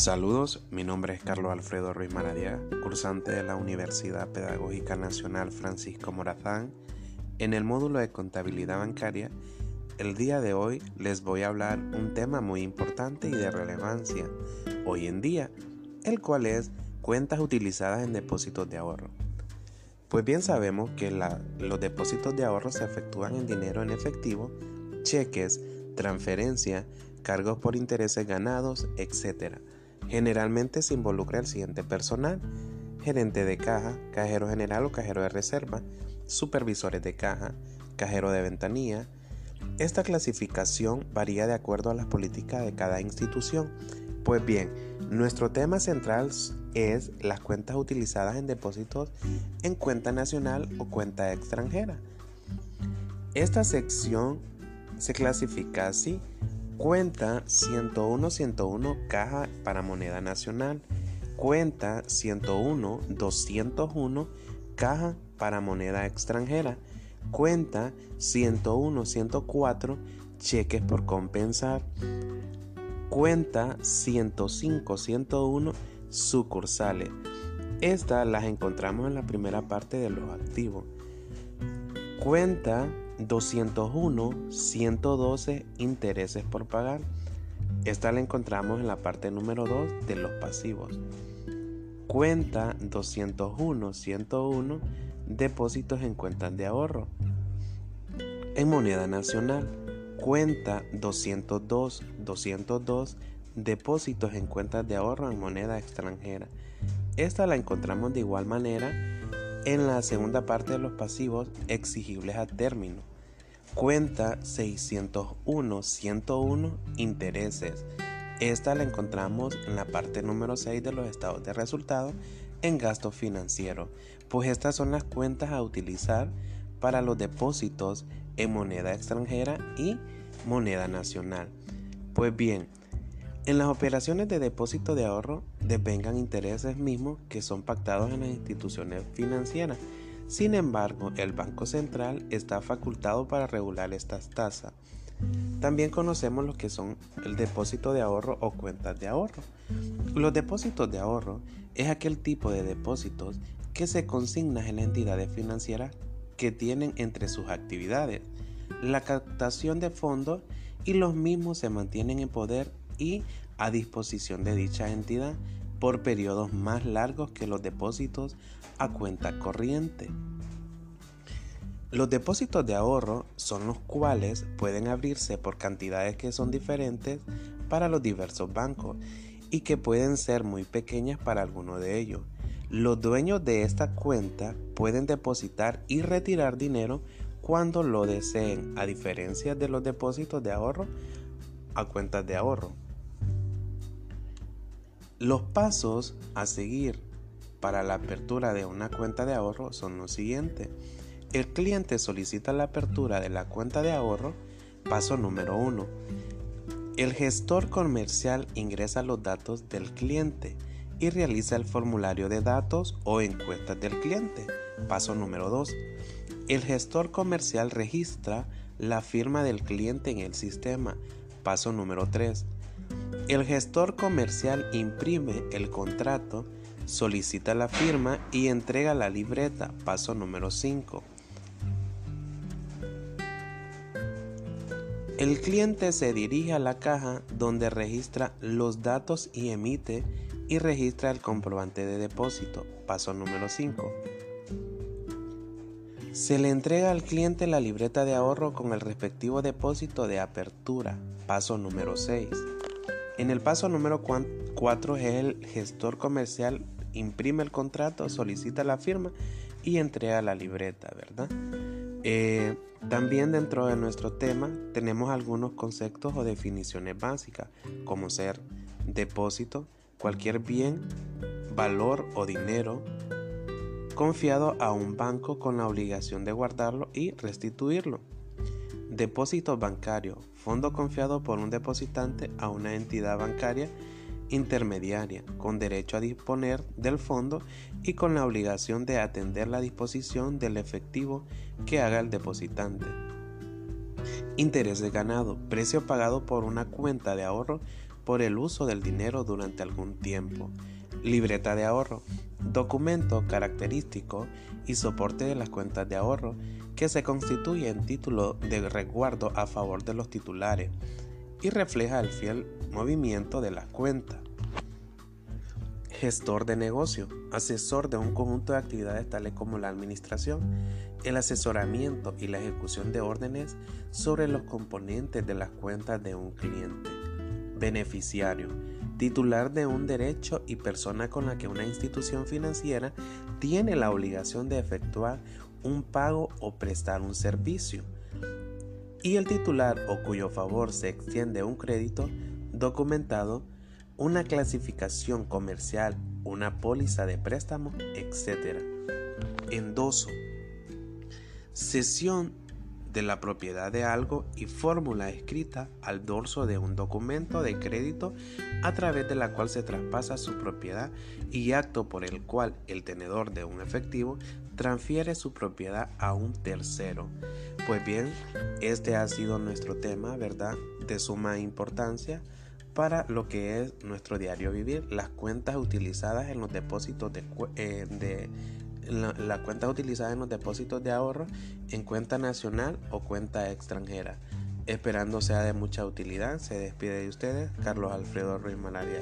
Saludos, mi nombre es Carlos Alfredo Ruiz Maradiaga, cursante de la Universidad Pedagógica Nacional Francisco Morazán. En el módulo de contabilidad bancaria, el día de hoy les voy a hablar un tema muy importante y de relevancia hoy en día, el cual es cuentas utilizadas en depósitos de ahorro. Pues bien sabemos que los depósitos de ahorro se efectúan en dinero en efectivo, cheques, transferencia, cargos por intereses ganados, etc Generalmente se involucra el siguiente personal, gerente de caja, cajero general o cajero de reserva, supervisores de caja, cajero de ventanilla. Esta clasificación varía de acuerdo a las políticas de cada institución. Pues bien, nuestro tema central es las cuentas utilizadas en depósitos en cuenta nacional o cuenta extranjera. Esta sección se clasifica así Cuenta 101-101 caja para moneda nacional. Cuenta 101-201 caja para moneda extranjera. Cuenta 101-104 cheques por compensar. Cuenta 105-101 sucursales. Estas las encontramos en la primera parte de los activos. Cuenta 201, 112 intereses por pagar. Esta la encontramos en la parte número 2 de los pasivos. Cuenta 201, 101 depósitos en cuentas de ahorro. En moneda nacional, cuenta 202, 202 depósitos en cuentas de ahorro en moneda extranjera. Esta la encontramos de igual manera en la segunda parte de los pasivos exigibles a término. Cuenta 601-101 intereses. Esta la encontramos en la parte número 6 de los estados de resultados en gasto financiero, pues estas son las cuentas a utilizar para los depósitos en moneda extranjera y moneda nacional. Pues bien, en las operaciones de depósito de ahorro devengan intereses mismos que son pactados en las instituciones financieras sin embargo, el Banco Central está facultado para regular estas tasas. También conocemos lo que son el depósito de ahorro o cuentas de ahorro. Los depósitos de ahorro es aquel tipo de depósitos que se consigna en entidades financieras que tienen entre sus actividades la captación de fondos y los mismos se mantienen en poder y a disposición de dicha entidad por periodos más largos que los depósitos a cuenta corriente. Los depósitos de ahorro son los cuales pueden abrirse por cantidades que son diferentes para los diversos bancos y que pueden ser muy pequeñas para alguno de ellos. Los dueños de esta cuenta pueden depositar y retirar dinero cuando lo deseen, a diferencia de los depósitos de ahorro a cuentas de ahorro. Los pasos a seguir para la apertura de una cuenta de ahorro son los siguientes. El cliente solicita la apertura de la cuenta de ahorro. Paso número 1. El gestor comercial ingresa los datos del cliente y realiza el formulario de datos o encuestas del cliente. Paso número 2. El gestor comercial registra la firma del cliente en el sistema. Paso número 3. El gestor comercial imprime el contrato, solicita la firma y entrega la libreta. Paso número 5. El cliente se dirige a la caja donde registra los datos y emite y registra el comprobante de depósito. Paso número 5. Se le entrega al cliente la libreta de ahorro con el respectivo depósito de apertura. Paso número 6. En el paso número 4 el gestor comercial imprime el contrato, solicita la firma y entrega la libreta, ¿verdad? Eh, también dentro de nuestro tema tenemos algunos conceptos o definiciones básicas, como ser depósito, cualquier bien, valor o dinero confiado a un banco con la obligación de guardarlo y restituirlo. Depósito bancario, fondo confiado por un depositante a una entidad bancaria intermediaria, con derecho a disponer del fondo y con la obligación de atender la disposición del efectivo que haga el depositante. Interés de ganado, precio pagado por una cuenta de ahorro por el uso del dinero durante algún tiempo. Libreta de ahorro, documento característico y soporte de las cuentas de ahorro que se constituye en título de resguardo a favor de los titulares y refleja el fiel movimiento de las cuentas. Gestor de negocio, asesor de un conjunto de actividades tales como la administración, el asesoramiento y la ejecución de órdenes sobre los componentes de las cuentas de un cliente. Beneficiario, titular de un derecho y persona con la que una institución financiera tiene la obligación de efectuar un pago o prestar un servicio. Y el titular o cuyo favor se extiende un crédito documentado una clasificación comercial, una póliza de préstamo, etc. Endoso. Cesión de la propiedad de algo y fórmula escrita al dorso de un documento de crédito a través de la cual se traspasa su propiedad y acto por el cual el tenedor de un efectivo transfiere su propiedad a un tercero. Pues bien, este ha sido nuestro tema, ¿verdad? De suma importancia para lo que es nuestro diario vivir, las cuentas utilizadas en los depósitos de, eh, las cuentas utilizadas en los depósitos de ahorro en cuenta nacional o cuenta extranjera. Esperando sea de mucha utilidad, se despide de ustedes Carlos Alfredo Ruiz Malaria.